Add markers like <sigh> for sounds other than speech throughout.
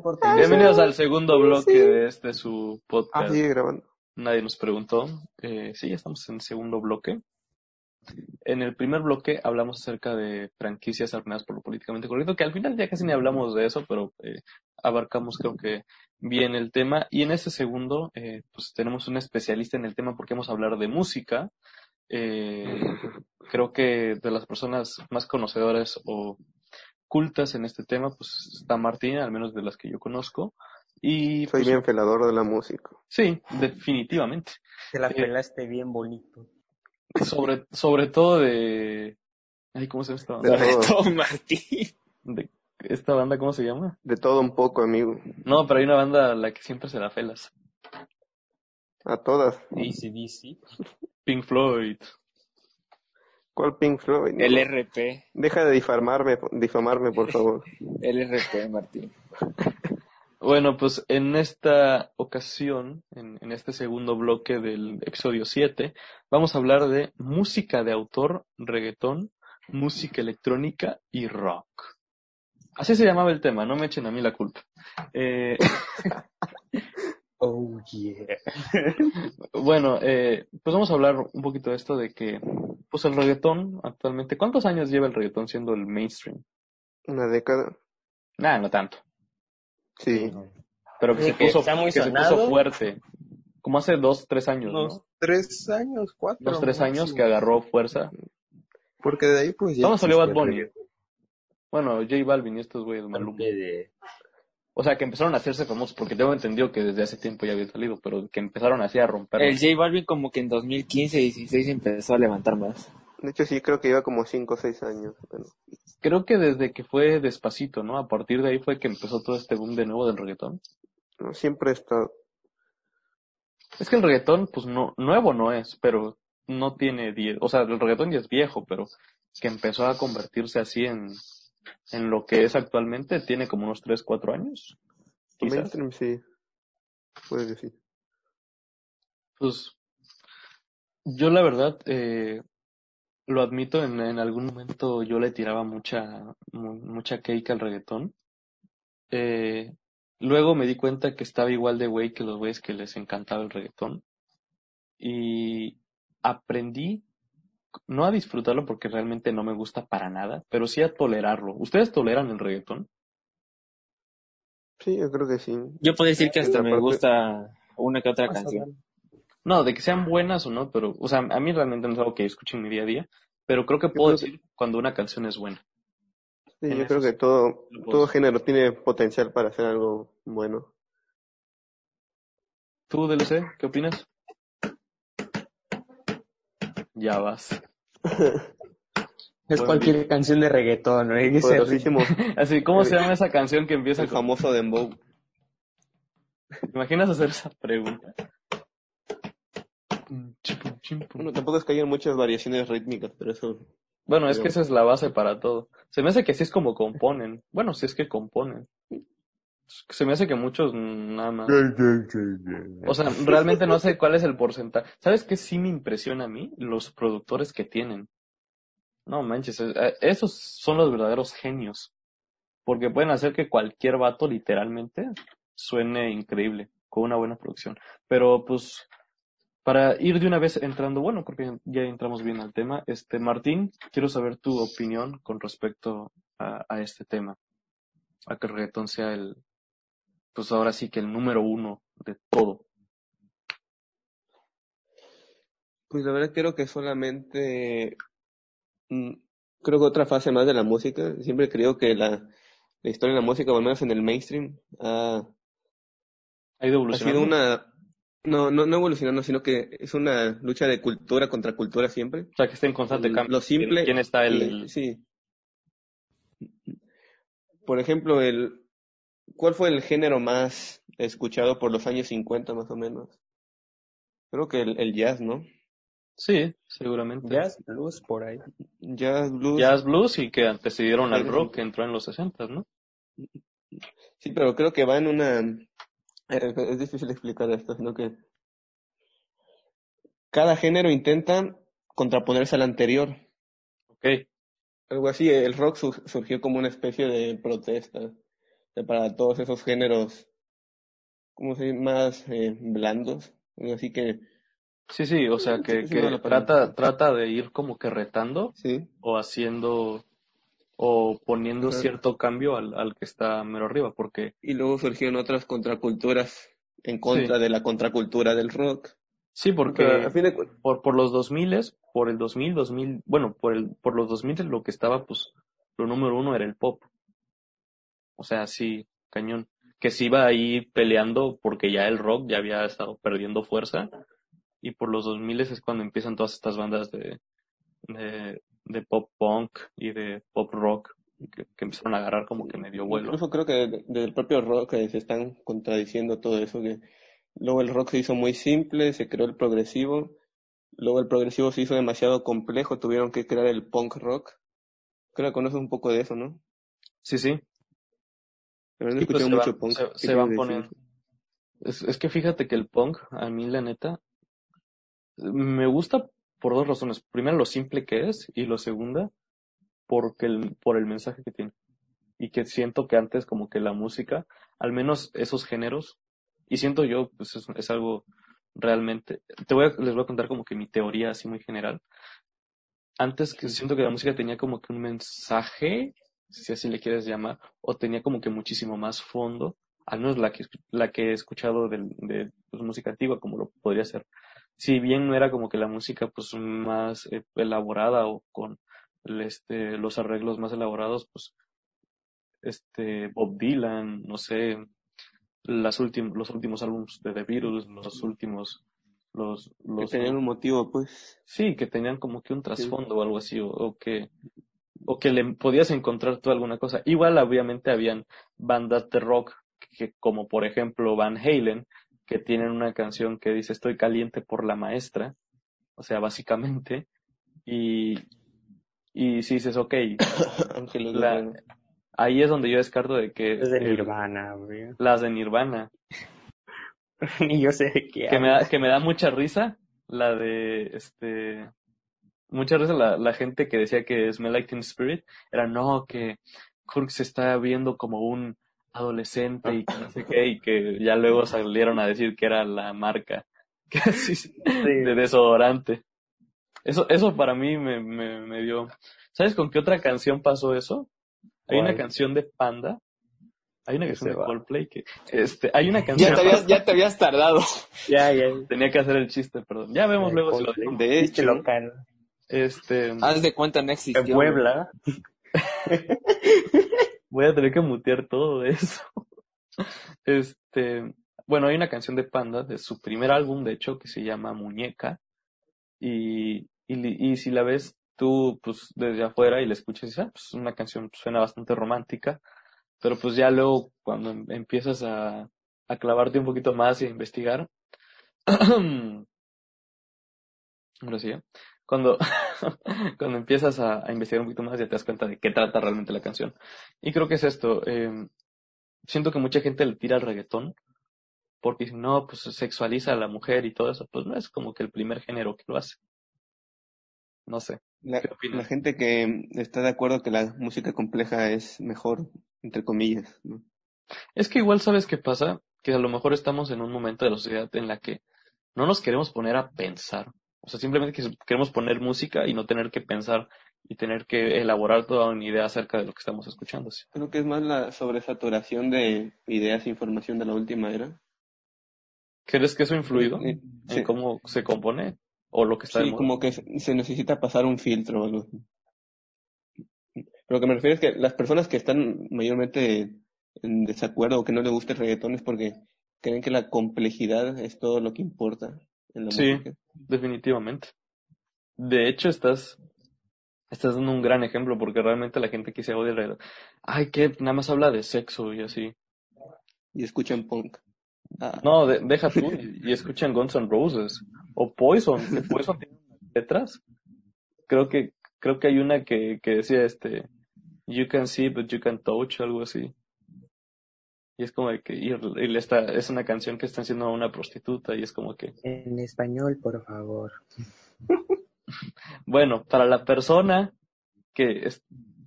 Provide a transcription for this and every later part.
importa. Bienvenidos al segundo bloque de este su Ah, podcast. sigue grabando. Nadie nos preguntó. Eh, sí, ya estamos en el segundo bloque. En el primer bloque hablamos acerca de franquicias arruinadas por lo políticamente correcto, que al final ya casi ni hablamos de eso, pero eh, abarcamos creo que bien el tema. Y en este segundo, eh, pues tenemos un especialista en el tema porque vamos a hablar de música. Eh, creo que de las personas más conocedoras o cultas en este tema, pues está Martín, al menos de las que yo conozco. Y Soy pues, bien felador de la música. sí, definitivamente. Te la Eh, pelaste bien bonito. Sobre, sobre todo de. Ay, ¿cómo se llama esta De banda? todo, <laughs> Todo Martín. De- ¿Esta banda cómo se llama? de todo un poco, amigo. No, pero hay una banda a la que siempre se la felas. A todas. ACDC. Pink Floyd. ¿Cuál Pink Floyd? No, El RP, Deja de difamarme, difamarme, por favor. <laughs> el RP, Martín. <laughs> Bueno, pues en esta ocasión, en, en este segundo bloque del episodio 7, vamos a hablar de música de autor, reggaetón, música electrónica y rock. Así se llamaba el tema, no me echen a mí la culpa. Eh, <laughs> Oh, yeah. Bueno, eh, pues vamos a hablar un poquito de esto de que, pues el reggaetón actualmente, ¿cuántos años lleva el reggaetón siendo el mainstream? Una década. Nada, no tanto, Sí. pero que se que puso, que se puso fuerte, como hace dos, tres años, unos ¿no? tres años, cuatro. Dos, tres años que agarró fuerza. Porque de ahí pues ya. ¿Cuándo salió Bad Bunny? Bueno, J Balvin y estos güeyes, Maluma. De- O sea, que empezaron a hacerse famosos, porque tengo entendido que desde hace tiempo ya había salido, pero que empezaron así a romper. El J Balvin como que en 2015 16 empezó a levantar más. De hecho, sí, creo que lleva como cinco o seis años. Bueno, Creo que desde que fue Despacito, ¿no? A partir de ahí fue que empezó todo este boom de nuevo del reggaetón. no, siempre he estado. Es que el reggaetón, pues no, nuevo no es, pero no tiene diez, o sea, el reggaetón ya es viejo, pero que empezó a convertirse así en, en lo que es actualmente, tiene como unos 3, 4 años. Quizás. Mainstream, sí. Puedes decir. Pues, yo la verdad, eh, lo admito, en, en algún momento yo le tiraba mucha, mu- mucha cake al reggaetón. Eh, luego me di cuenta que estaba igual de güey que los güeyes que les encantaba el reggaetón. Y aprendí no a disfrutarlo porque realmente no me gusta para nada, pero sí a tolerarlo. ¿Ustedes toleran el reggaetón? Sí, yo creo que sí. Yo puedo decir que hasta La me parte- gusta una que otra canción. No, de que sean buenas o no, pero, o sea, a mí realmente no es algo que escuche en mi día a día, pero creo que puedo creo que- decir cuando una canción es buena. Sí, En yo creo que todo, todo decir. género tiene potencial para hacer algo bueno. ¿Tú, DLC, qué opinas? Ya vas. Es cualquier canción de reggaetón, ¿no? <laughs> Así, ¿cómo se llama esa canción que empieza el con... famoso Dembow. ¿Te imaginas hacer esa pregunta? Bueno, tampoco es que hayan muchas variaciones rítmicas, pero eso. Bueno, es que esa es la base para todo. Se me hace que así es como componen. Bueno, si es que componen. Se me hace que muchos nada más. O sea, realmente no sé cuál es el porcentaje. ¿Sabes qué sí me impresiona a mí? Los productores que tienen. No manches, eh, eh, esos son los verdaderos genios. Porque pueden hacer que cualquier vato literalmente suene increíble, con una buena producción. Pero pues, para ir de una vez entrando, bueno, porque ya entramos bien al tema, este Martín, quiero saber tu opinión con respecto a, a este tema. A que el reggaetón sea el, pues ahora sí que el número uno de todo. Pues la verdad creo que solamente. mm, Creo que otra fase más de la música. Siempre creo que la, la historia de la música, o al menos en el mainstream, ha, Ha ido ha sido evolucionando. una. No, no, no evolucionando, sino que es una lucha de cultura contra cultura siempre. O sea, que esté en constante Lo cambio. simple- ¿Quién está el- sí. Por ejemplo, el, ¿cuál fue el género más escuchado por los años 50 más o menos? Creo que el, el jazz, ¿no? Sí, seguramente. Jazz, blues, por ahí. Jazz, blues. Jazz blues y que antecedieron al Sí. rock que entró en los 60, ¿no? Sí, pero creo que va en una... eh, Es difícil explicar esto, sino que cada género intenta contraponerse al anterior. Ok. Algo así, el rock su- surgió como una especie de protesta para todos esos géneros, ¿cómo se dice? Más eh, blandos. Así que, Sí, sí, o sea, que, Sí, no trata, trata de ir como que retando sí, o haciendo o poniendo Ajá. cierto cambio al, al que está mero arriba, porque y luego surgieron otras contraculturas en contra de la contracultura del rock. sí, porque sea, a fin de cu- por, por los 2000, por el 2000, 2000, bueno, por el, por los 2000 lo que estaba, pues, lo número uno era el pop. O sea, sí, cañón. Que se iba ahí peleando porque ya el rock ya había estado perdiendo fuerza. Y por los 2000 es cuando empiezan todas estas bandas de, de, de pop punk y de pop rock que, que empezaron a agarrar como que medio vuelo. Incluso creo que de- del propio rock eh, se están contradiciendo todo eso, que luego el rock se hizo muy simple, se creó el progresivo, luego el progresivo se hizo demasiado complejo, tuvieron que crear el punk rock. Creo que conoces un poco de eso, ¿no? Sí, sí. La verdad Sí, escuché se mucho van- punk. se- ¿Qué se quieres van decir? poniendo. Es, es que fíjate que el punk, a mí la neta, me gusta por dos razones. Primero, lo simple que es, y lo segunda, porque el, por el mensaje que tiene. Y que siento que antes como que la música, al menos esos géneros, y siento yo, pues es, es algo realmente, te voy a, les voy a contar como que mi teoría así muy general. Antes que siento que la música tenía como que un mensaje, si así le quieres llamar, o tenía como que muchísimo más fondo, al menos la que, la que he escuchado del- de, pues, música antigua, como lo podría ser. Si bien no era como que la música pues más eh, elaborada o con este, los arreglos más elaborados, pues este Bob Dylan, no sé, las últim- los últimos álbumes de The Beatles, los últimos, los, Que los, tenían un motivo, pues. sí, que tenían como que un trasfondo o algo así, o, o que, o que le podías encontrar tú alguna cosa. Igual, obviamente, habían bandas de rock, que, como por ejemplo Van Halen, que tienen una canción que dice Estoy caliente por la maestra, o sea, básicamente, y, y si dices, ok, <coughs> La- ahí es donde yo descarto de que Es de Nirvana, las de Nirvana, <laughs> Ni yo sé de qué que me, da, que me da mucha risa, la de, este, mucha risa la, la gente que decía que Smell Like Teen Spirit, era no, que Kurt se está viendo como un adolescente y que no sé qué, y que ya luego salieron a decir que era la marca <laughs> así, de desodorante. Eso, eso para mí me, me, me dio. ¿Sabes con qué otra canción pasó eso? Hay una canción de Panda. Hay una Que canción se de va. Coldplay que, este, hay una Ya canción. te habías, ya te habías tardado. Ya, ya. Tenía que hacer el chiste, perdón. Ya vemos luego si lo digo. De hecho, local. Este, Haz de cuenta no existió. En Puebla. <laughs> voy a tener que mutear todo eso. Este, bueno, hay una canción de Panda de su primer álbum, de hecho, que se llama Muñeca. Y, y, y si la ves tú, pues, desde afuera y la escuchas, dices, ah, pues, una canción suena bastante romántica. Pero pues ya luego, cuando em- empiezas a, a clavarte un poquito más y a investigar, <clears throat> ahora sí. Cuando, <laughs> cuando empiezas a, a investigar un poquito más, ya te das cuenta de qué trata realmente la canción. Y creo que es esto. eh, siento que mucha gente le tira al reggaetón porque si no, pues sexualiza a la mujer y todo eso. Pues no es como que el primer género que lo hace. No sé. la, gente que está de acuerdo que la música compleja es mejor, entre comillas, ¿no? Es que igual sabes qué pasa, que a lo mejor estamos en un momento de la sociedad en la que no nos queremos poner a pensar. O sea, simplemente que- queremos poner música y no tener que pensar y tener que elaborar toda una idea acerca de lo que estamos escuchando. ¿sí? Creo que es más la sobresaturación de ideas e información de la última era. ¿Crees que eso ha influido Eh, en Sí, cómo se compone o lo que está de sí, moda? como que se se necesita pasar un filtro o algo así. Pero lo que me refiero es que las personas que están mayormente en desacuerdo o que no les gusta el reggaetón es porque creen que la complejidad es todo lo que importa en la Sí. música. Definitivamente. De hecho, estás, estás dando un gran ejemplo porque realmente la gente que se odia ay, que nada más habla de sexo y así. Y escuchan punk. Ah, No, de- deja tú y, y escuchan Guns N' Roses o Poison, que Poison tiene letras. Creo que, creo que hay una que, que decía este, you can see but you can touch, algo así. Y es como que, y, y le está, es una canción que están haciendo a una prostituta y es como que, En español, por favor. <laughs> Bueno, para la persona que, es-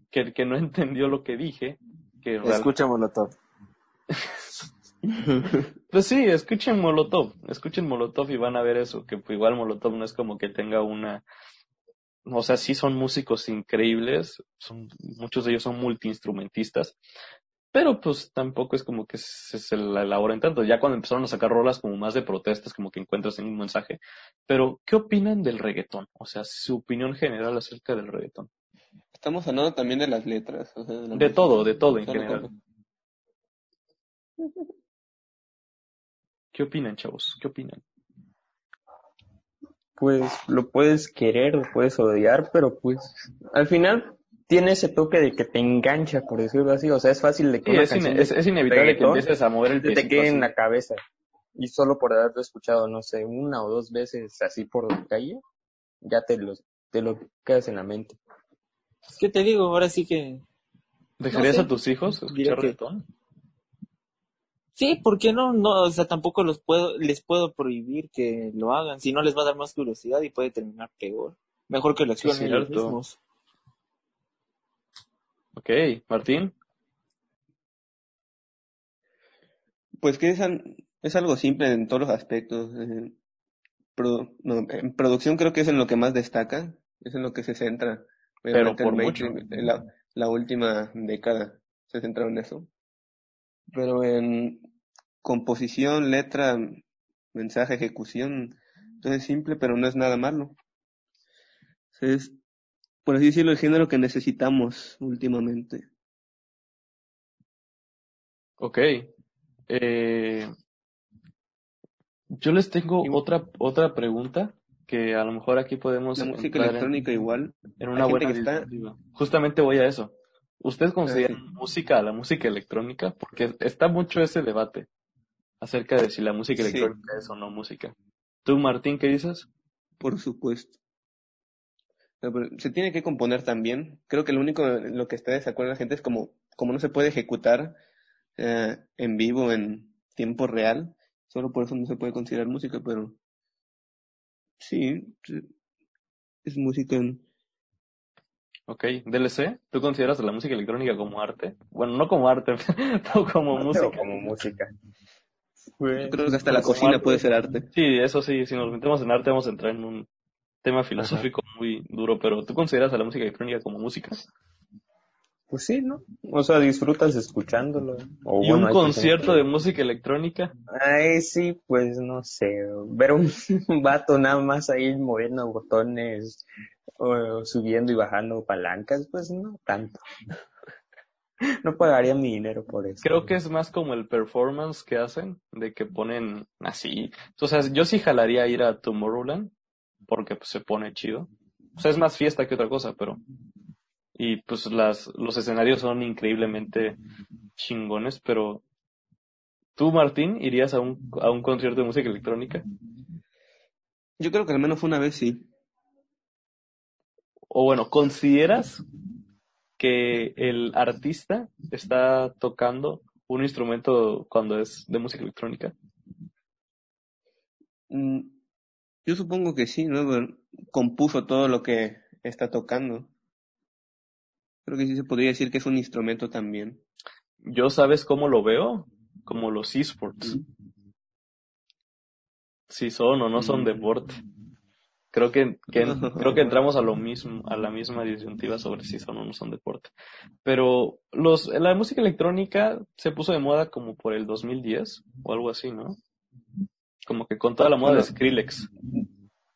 que, que no <laughs> entendió lo que dije, que Escucha Molotov. <laughs> Pues sí, escuchen Molotov, escuchen Molotov y van a ver eso, que pues igual Molotov no es como que tenga una, o sea, sí son músicos increíbles, son, muchos de ellos son multiinstrumentistas, pero pues tampoco es como que se, se la elaboren tanto. Ya cuando empezaron a sacar rolas como más de protestas, como que encuentras en un mensaje. Pero, ¿qué opinan del reggaetón? O sea, su opinión general acerca del reggaetón. Estamos hablando también de las letras. o sea, la De todo, de todo en Solo general. como- ¿Qué opinan, chavos? ¿Qué opinan? Pues lo puedes querer, lo puedes odiar, pero pues al final tiene ese toque de que te engancha, por decirlo así. O sea, es fácil de que Sí, una es, de es, es inevitable que empieces a mover el te piecito quede en la cabeza. Y solo por haberlo escuchado, no sé, una o dos veces así por la calle, ya te lo, te lo quedas en la mente. ¿Qué te digo? Ahora sí que... ¿Dejarías No sé. a tus hijos escuchar que- reggaetón? Sí, ¿por qué no? No, o sea, tampoco los puedo, les puedo prohibir que lo hagan. Si no les va a dar más curiosidad y puede terminar peor. Mejor que lo exploren ellos mismos. Ok, Martín. Pues que es, al- es algo simple en todos los aspectos. eh, produ- no, en producción creo que es en lo que más destaca, es en lo que se centra. Pero por el mucho. en la, la última década se centró en eso. Pero en composición, letra, mensaje, ejecución, entonces es simple, pero no es nada malo. Es, por así decirlo, el género que necesitamos últimamente. Ok. Eh, yo les tengo otra, otra pregunta que a lo mejor aquí podemos La música en- electrónica igual. en, una buena que está-. Justamente voy a eso. ¿Ustedes consideran sí. música a la música electrónica? Porque está mucho ese debate acerca de si la música Sí. electrónica es o no música. ¿Tú, Martín, qué dices? Por supuesto. Pero Se tiene que componer también. Creo que lo único en lo que está de desacuerdo la gente es como, como no se puede ejecutar eh, en vivo, en tiempo real, solo por eso no se puede considerar música, pero sí, es música. en- Ok, DLC, ¿tú consideras la música electrónica como arte? Bueno, no como arte, <laughs> no como Pero música. como música. Yo creo que hasta la como cocina arte. puede ser arte. Sí, eso sí, si nos metemos en arte vamos a entrar en un tema filosófico muy duro, pero ¿tú consideras a la música electrónica como música? Pues sí, ¿no? O sea, disfrutas escuchándolo. O ¿Y bueno, un concierto de música electrónica? Ay, sí, pues no sé. Ver <laughs> un vato nada más ahí moviendo botones o subiendo y bajando palancas, pues no tanto. No pagaría mi dinero por eso. Creo que es más como el performance que hacen, de que ponen así. O sea, yo sí jalaría ir a Tomorrowland, porque pues, se pone chido. O sea, es más fiesta que otra cosa, pero... Y pues las, los escenarios son increíblemente chingones, pero... ¿Tú, Martín, irías a un, a un concierto de música electrónica? Yo creo que al menos una vez sí. O bueno, ¿consideras que el artista está tocando un instrumento cuando es de música electrónica? Mm, Yo supongo que sí, ¿no? Compuso todo lo que está tocando. Creo que sí se podría decir que es un instrumento también. Yo, ¿sabes cómo lo veo? Como los esports. Si son o no son Mm. deporte. Creo que, que- <laughs> creo que entramos a lo mismo, a la misma disyuntiva sobre si son o no son deporte. Pero los, la música electrónica se puso de moda como por el 2010 o algo así, ¿no? Como que con toda la moda de Bueno. Skrillex.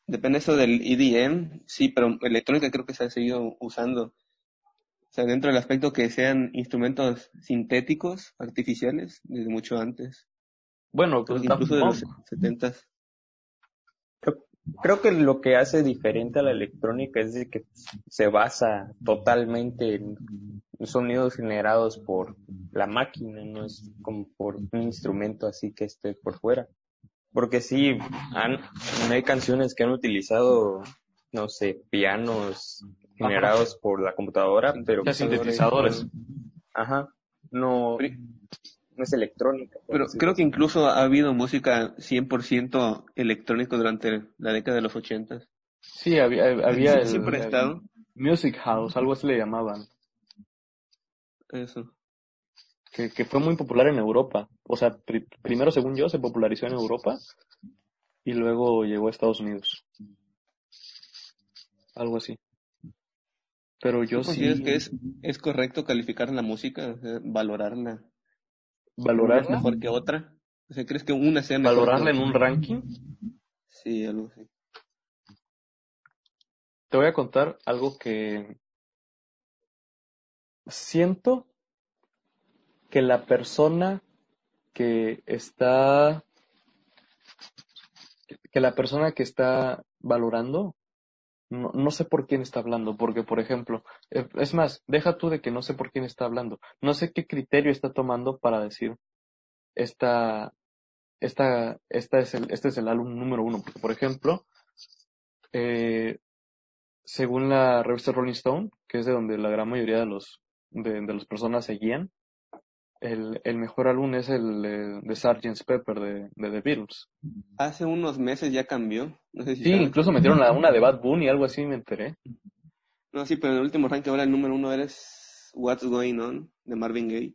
Depende eso del EDM, sí, pero electrónica creo que se ha seguido usando. O sea, dentro del aspecto que sean instrumentos sintéticos, artificiales, desde mucho antes. Bueno, Creo pues incluso de los Punk. setentas. Creo que lo que hace diferente a la electrónica es de que se basa totalmente en sonidos generados por la máquina, no es como por un instrumento así que esté por fuera. Porque sí, han, hay canciones que han utilizado, no sé, pianos generados por la computadora, pero Ya sintetizadores. ajá, no, no es electrónica. Pero creo que incluso ha habido música 100% electrónico durante la década de los ochentas. Sí, había, había el, Siempre ha el estado. Music House, algo así le llamaban. Eso. Que, que fue muy popular en Europa. o sea, pri- primero según yo se popularizó en Europa y luego llegó a Estados Unidos. Algo así. Pero yo ¿Tú sí consideras que es, es correcto calificar la música, o sea, valorarla? ¿Una es valorarla, mejor que otra? O sea, ¿crees que una sea mejor valorarla en un ranking. Sí, algo así. Te voy a contar algo que siento que la persona que está que la persona que está valorando no, no sé por quién está hablando, porque por ejemplo, eh, es más, deja tú de que no sé por quién está hablando, no sé qué criterio está tomando para decir esta, esta, esta es el, este es el álbum número uno, porque por ejemplo, eh, según la revista Rolling Stone, que es de donde la gran mayoría de los de, de las personas se guían, el, el mejor álbum es el eh, de Sgt. Pepper de, de The Beatles. Hace unos meses ya cambió. No sé si Sí, sabes. incluso metieron la, una de Bad Bunny, algo así, me enteré. No, sí, pero en el último ranking ahora el número uno eres What's Going On de Marvin Gaye.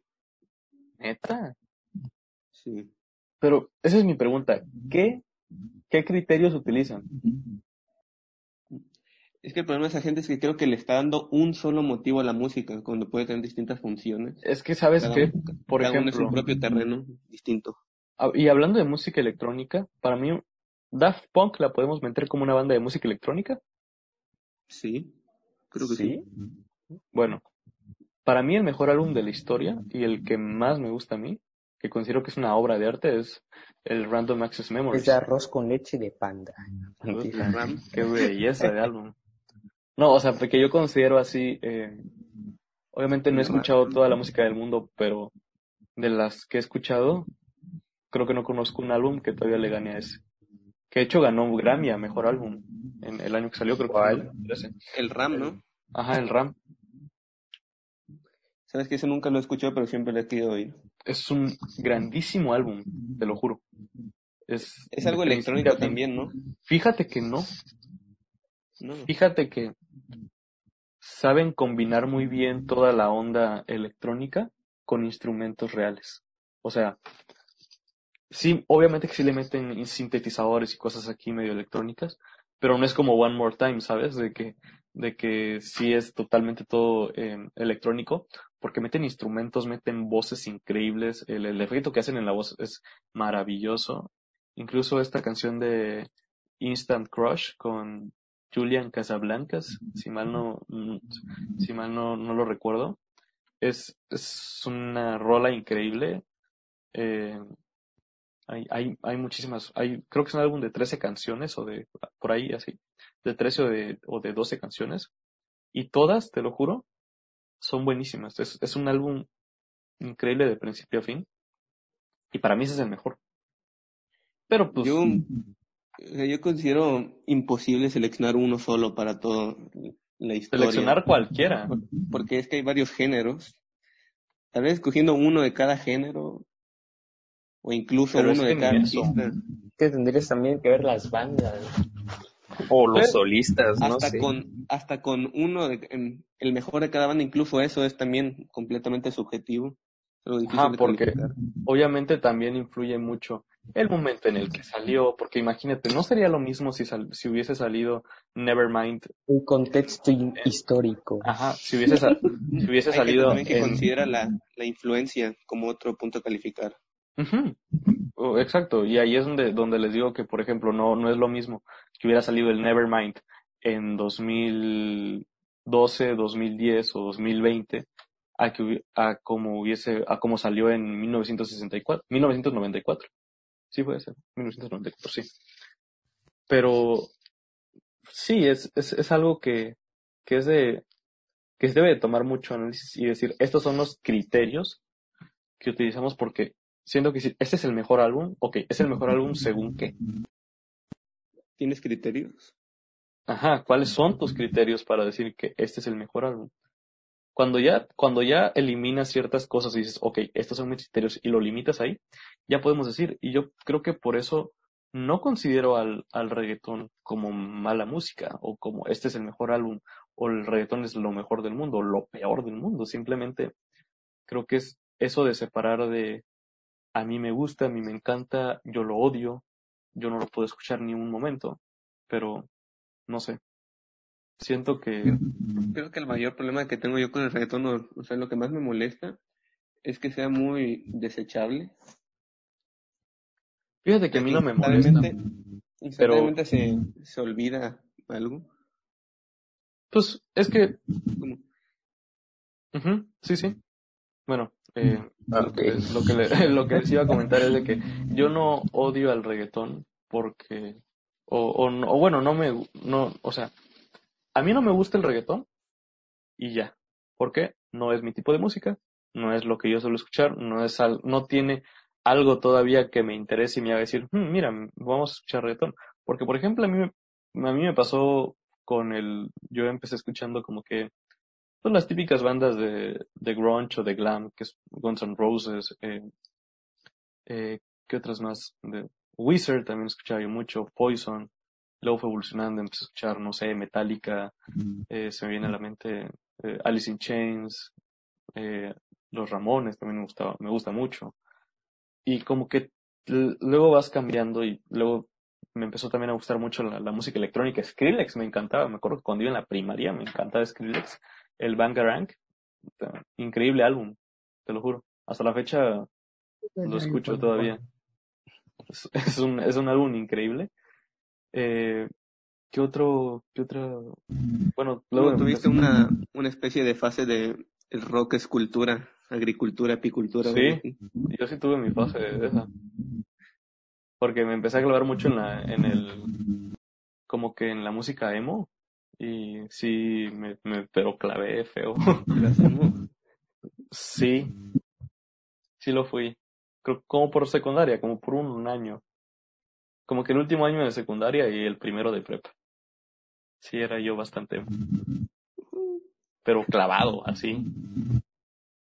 Neta. Sí. Pero esa es mi pregunta. ¿Qué, qué criterios utilizan? Es que el problema de esa gente es que creo que le está dando un solo motivo a la música, cuando puede tener distintas funciones. Es que, ¿sabes Cada, qué? Por cada uno es ejemplo, un propio terreno distinto. ah, y hablando de música electrónica, para mí, Daft Punk la podemos meter como una banda de música electrónica. Sí, creo que sí. Bueno, para mí el mejor álbum de la historia y el que más me gusta a mí, que considero que es una obra de arte, es el Random Access Es Memories. de arroz con leche de panda. Qué belleza de álbum. No, o sea, porque yo considero así, eh, obviamente no he escuchado toda la música del mundo, pero de las que he escuchado, creo que no conozco un álbum que todavía le gane a ese. Que de hecho ganó un Grammy a mejor álbum en el año que salió, creo que fue en ¿Cuál? 2013. El Ram, ¿no? Ajá, el Ram. Sabes que ese nunca lo he escuchado, pero siempre lo he querido oír. Es un grandísimo álbum, te lo juro. Es, Es algo electrónico también, ¿no? Fíjate que no, No. fíjate que saben combinar muy bien toda la onda electrónica con instrumentos reales. O sea, sí, obviamente que sí le meten sintetizadores y cosas aquí medio electrónicas, pero no es como One More Time, ¿sabes? De que, de que sí es totalmente todo eh, electrónico, porque meten instrumentos, meten voces increíbles, el efecto que hacen en la voz es maravilloso. Incluso esta canción de Instant Crush con Julian Casablancas, si mal no, mm, si mal no, no lo recuerdo, es, es una rola increíble. Eh, hay, hay, hay muchísimas, hay, creo que es un álbum de 13 canciones o de, por ahí así, de 13 o de, o de 12 canciones. Y todas, te lo juro, son buenísimas. Es, es un álbum increíble de principio a fin. Y para mí ese es el mejor. Pero pues, yo considero imposible seleccionar uno solo para toda la historia. seleccionar cualquiera. Porque es que hay varios géneros. Tal vez escogiendo uno de cada género. O incluso Pero uno de cada artista. Que tendrías también que ver las bandas. O los Pero solistas, no hasta sé. con hasta con uno de, en- el mejor de cada banda incluso eso es también completamente subjetivo Ajá, porque calificar. obviamente también influye mucho el momento en el que salió, porque imagínate, no sería lo mismo si, sal- si hubiese salido Nevermind, Un contexto hin- histórico. ajá, si hubiese, sa- si hubiese hay que salido también que en... considera la, la influencia como otro punto a calificar Ujú. Oh, Exacto, y ahí es donde, donde les digo que, por ejemplo, no, no es lo mismo que hubiera salido el Nevermind en 2012, 2010 o 2020 a que a como hubiese, a como salió en 1964, 1994. Sí puede ser, 1994, sí. Pero sí, es, es, es algo que, que es de, que se debe de tomar mucho análisis y decir, estos son los criterios que utilizamos porque siento que si este es el mejor álbum, ok, es el mejor álbum según qué. ¿Tienes criterios? Ajá, ¿cuáles son tus criterios para decir que este es el mejor álbum? Cuando ya, cuando ya eliminas ciertas cosas y dices, ok, estos son mis criterios y lo limitas ahí, ya podemos decir, y yo creo que por eso no considero al, al reggaetón como mala música o como este es el mejor álbum o el reggaetón es lo mejor del mundo o lo peor del mundo. Simplemente creo que es eso de separar de, a mí me gusta, a mí me encanta, yo lo odio, yo no lo puedo escuchar ni un momento, pero no sé. Siento que Creo que el mayor problema que tengo yo con el reggaetón, o, o sea, lo que más me molesta, es que sea muy desechable. Fíjate que a mí no me molesta. Instantáneamente se, se olvida algo. Pues es que Sí, sí. Bueno, eh, lo, que, lo, que <laughs> lo que les iba a comentar es de que yo no odio al reggaetón porque, o, o, o bueno, no me, no, o sea, a mí no me gusta el reggaetón y ya. ¿Por qué? No es mi tipo de música, no es lo que yo suelo escuchar, no es al, no tiene algo todavía que me interese y me haga decir, "Hmm, mira, vamos a escuchar reggaetón. Porque, por ejemplo, a mí, me- a mí me pasó con el, yo empecé escuchando como que son las típicas bandas de, de grunge o de glam, que es Guns N' Roses, eh, eh, ¿qué otras más? De Wizard también escuchaba yo mucho, Poison, luego fue evolucionando, empecé a escuchar, no sé, Metallica, eh, se me viene a la mente eh, Alice in Chains, eh, Los Ramones también me gustaba, me gusta mucho. Y como que luego vas cambiando y luego me empezó también a gustar mucho la, la música electrónica. Skrillex me encantaba, me acuerdo que cuando iba en la primaria me encantaba Skrillex. El Bangarang, increíble álbum, te lo juro. Hasta la fecha lo escucho todavía. Es, es un, es un álbum increíble. Eh, ¿Qué otro, qué otro? Bueno, luego tuviste una, una especie de fase de el rock es cultura, agricultura, apicultura. Sí. Yo sí tuve mi fase de esa. Porque me empecé a clavar mucho en la, en el, como que en la música emo. Y sí, me, me, pero clavé feo. <laughs> Sí. Sí lo fui. Creo, como por secundaria, como por un, un año. Como que el último año de secundaria y el primero de prepa. Sí, era yo bastante. Pero clavado, así.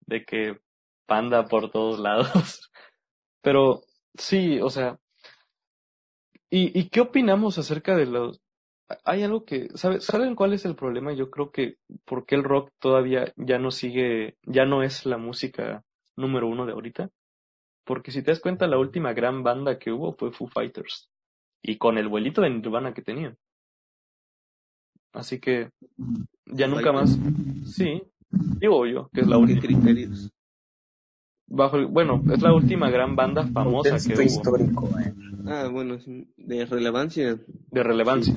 De que panda por todos lados. <laughs> Pero sí, o sea. ¿Y, y qué opinamos acerca de los... Hay algo que... ¿sabe- ¿Saben cuál es el problema? Yo creo que por qué el rock todavía ya no sigue, ya no es la música número uno de ahorita. Porque si te das cuenta, la última gran banda que hubo fue Foo Fighters. Y con el vuelito de Nirvana que tenían. Así que ya nunca más. Sí, digo yo, que es la ¿Qué última. criterios? Bajo el- bueno, es la última gran banda famosa que hubo histórico, eh. Ah, bueno, sí, de relevancia. de relevancia.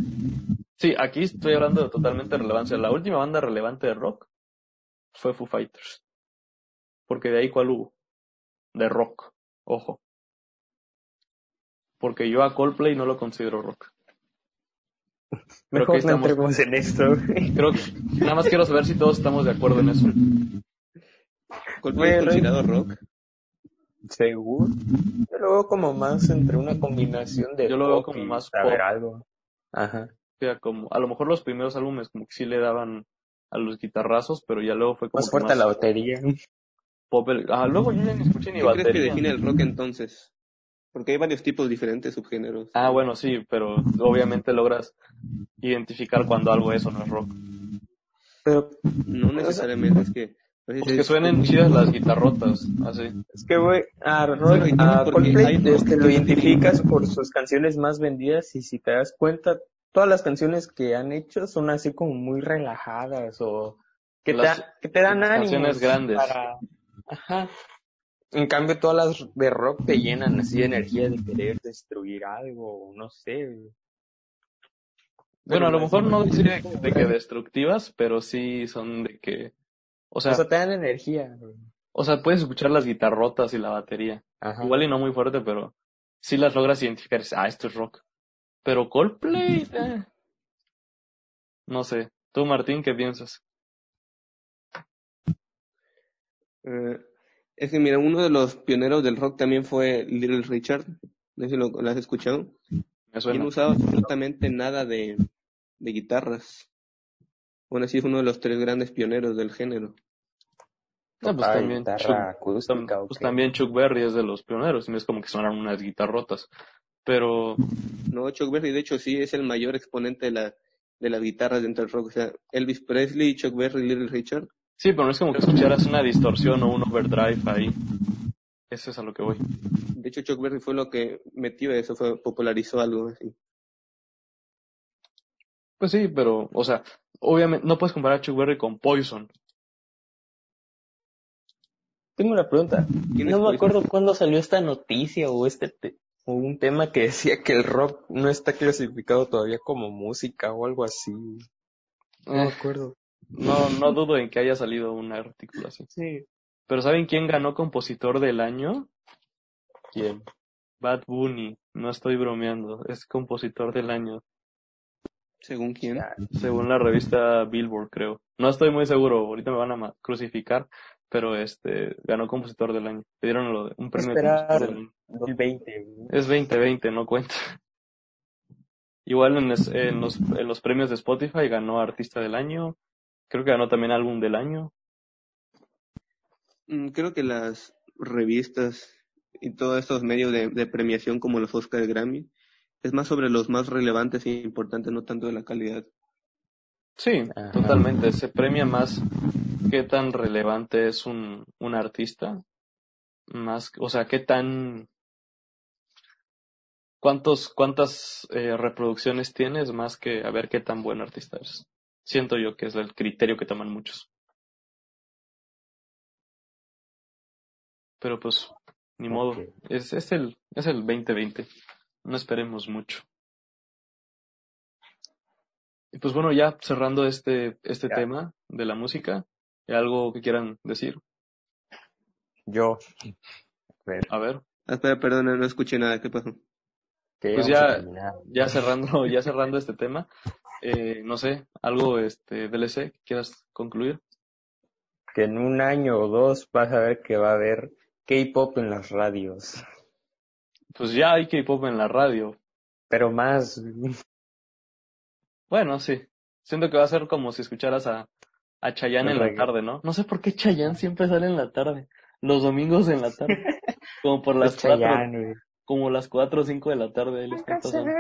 Sí, aquí estoy hablando de totalmente relevancia. La última banda relevante de rock fue Foo Fighters. Porque de ahí cuál hubo? De rock, ojo. Porque yo a Coldplay no lo considero rock. Creo que no estamos- en esto. Creo que nada más quiero saber si todos estamos de acuerdo en eso. Coldplay es Bueno, considerado rock. Seguro. Yo lo veo como más entre una combinación de Yo lo veo como más pop. algo. Ajá. O sea, como, a lo mejor los primeros álbumes como que sí le daban a los guitarrazos, pero ya luego fue como Más fuerte la batería. pop. el- Ah, luego yo ya ni escuché ni ¿Qué crees que batería. define el rock entonces? Porque hay varios tipos diferentes, subgéneros. Ah, bueno, sí, pero obviamente logras identificar cuando algo es o no es rock. Pero No necesariamente, es que... veces Pues que suenen chidas las guitarrotas, así. es que, güey, a, rock, a porque Coldplay este, que lo identificas por sus canciones más vendidas y si te das cuenta, todas las canciones que han hecho son así como muy relajadas o que, Las te, que te dan ánimo. canciones grandes. Para... Ajá. En cambio, todas las de rock te llenan así de energía de querer destruir algo, no sé. Bueno, a lo mejor no decir de, que destructivas, pero sí son de que, o sea, O sea, te dan energía. o sea, puedes escuchar las guitarrotas y la batería. Ajá. Igual y no muy fuerte, pero sí las logras identificar. Ah, esto es rock. Pero Coldplay, eh. no sé. Tú, Martín, ¿qué piensas? Eh, es que mira, uno de los pioneros del rock también fue Little Richard. No sé si lo, lo has escuchado. Me Y no usaba absolutamente nada de, de guitarras. Bueno, sí es uno de los tres grandes pioneros del género. Ah, pues Tocaba también guitarra Chuck, tam- acústica. ¿o pues también Chuck Berry es de los pioneros, y no es como que sonaran unas guitarrotas. Pero, No, Chuck Berry, de hecho, sí es el mayor exponente de la de las guitarras dentro del rock. O sea, Elvis Presley, Chuck Berry, Little Richard. Sí, pero no es como que escucharas una distorsión o un overdrive ahí. Eso es a lo que voy. De hecho, Chuck Berry fue lo que metió eso, fue, popularizó algo así. Pues sí, pero, o sea, obviamente no puedes comparar a Chuck Berry con Poison. Tengo una pregunta. ¿Quién es No me acuerdo cuándo salió esta noticia o este te- o un tema que decía que el rock no está clasificado todavía como música o algo así. No me Eh, acuerdo. No, no dudo en que haya salido un artículo así. Sí. Pero ¿saben quién ganó compositor del año? ¿Quién? Bad Bunny. No estoy bromeando. Es compositor del año. ¿Según quién? Según la revista Billboard, creo. No estoy muy seguro. Ahorita me van a crucificar. Pero este, ganó compositor del año. Le dieron lo de- un premio de Esperar. compositor del año. 2020. Es 2020, no cuenta. Igual en, es- en los, en los premios de Spotify ganó Artista del Año. Creo que ganó también Álbum del Año. Mm, Creo que las revistas y todos estos medios de, de premiación como los Oscar Grammy es más sobre los más relevantes e importantes, no tanto de la calidad. Sí, Ajá. totalmente. Se premia más qué tan relevante es un, un artista. Más, o sea, qué tan... ¿Cuántos, cuántas eh, reproducciones tienes más que a ver qué tan buen artista eres? Siento yo que es el criterio que toman muchos. Pero pues, ni modo. Es, es el, es el 2020. No esperemos mucho. Y pues bueno, ya cerrando este, este Ya. tema de la música, ¿hay algo que quieran decir? Yo. A ver, A ver, espera, perdona, no escuché nada, ¿qué pasó? Que Pues ya- ya cerrando, <laughs> ya cerrando este tema, eh, no sé, algo este DLC que quieras concluir. Que en un año o dos vas a ver que va a haber K-pop en las radios. Pues ya hay K-pop en la radio. Pero más. Bueno, sí. Siento que va a ser como si escucharas a, a Chayanne en la tarde, ¿no? No sé por qué Chayanne siempre sale en la tarde. Los domingos en la tarde. <laughs> Como por las Es cuatro, Chayanne, güey. Como las cuatro o cinco de la tarde él está pasando.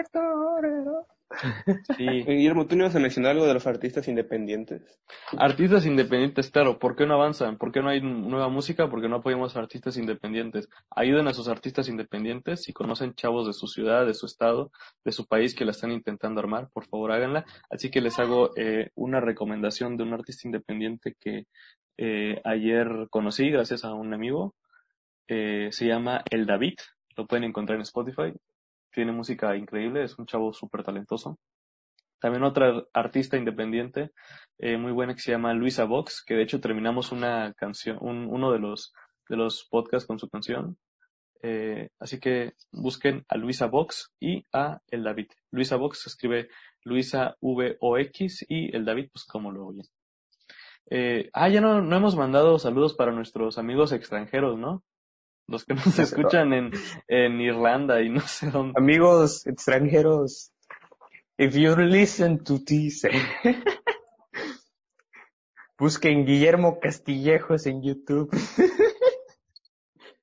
Sí. <laughs> Guillermo, tú no ibas a mencionar algo de los artistas independientes. Artistas independientes, claro, ¿por qué no avanzan? ¿Por qué no hay nueva música? ¿Por qué no apoyamos a artistas independientes? Ayuden a sus artistas independientes. Si conocen chavos de su ciudad, de su estado, de su país que la están intentando armar, por favor háganla. Así que les hago eh, una recomendación de un artista independiente que eh, ayer conocí gracias a un amigo. Eh, se llama El David. Lo pueden encontrar en Spotify. Tiene música increíble, es un chavo súper talentoso. También otra artista independiente eh, muy buena que se llama Luisa Vox, que de hecho terminamos una canción, un- uno de los, de los podcasts con su canción. Eh, así que busquen a Luisa Vox y a El David. Luisa Vox se escribe Luisa V-O-X y El David, pues como lo oyen. Eh, ah, ya no, no hemos mandado saludos para nuestros amigos extranjeros, ¿no? Los que nos <laughs> escuchan en, en Irlanda y no sé dónde. Amigos extranjeros, if you listen to this, <laughs> busquen Guillermo Castillejos en YouTube.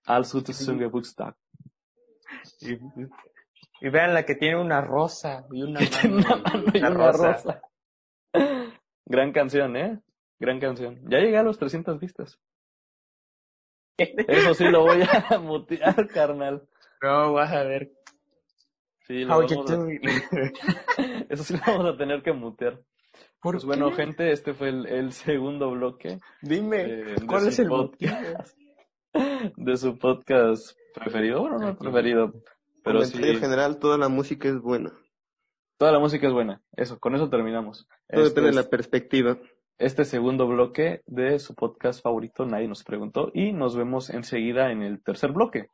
Also to Sunge Bookstag. Y, y vean la que tiene una rosa y una, <laughs> tiene una mano mano y una rosa. Gran canción, ¿eh? Gran canción. Ya llegué a los 300 vistas. Eso sí lo voy a <laughs> mutear, carnal. No, vas a ver. Sí, lo vamos a- <laughs> eso sí lo vamos a tener que mutear. ¿Por Pues bueno, gente, este fue el, el segundo bloque Dime, eh, ¿cuál es el motivo? podcast, <laughs> de su podcast preferido. Bueno, no preferido, pero sí, Comentario general, toda la música es buena. toda la música es buena. Eso, con eso terminamos. Todo Este depende de la perspectiva. Este segundo bloque de su podcast favorito, Nadie nos preguntó, y nos vemos enseguida en el tercer bloque.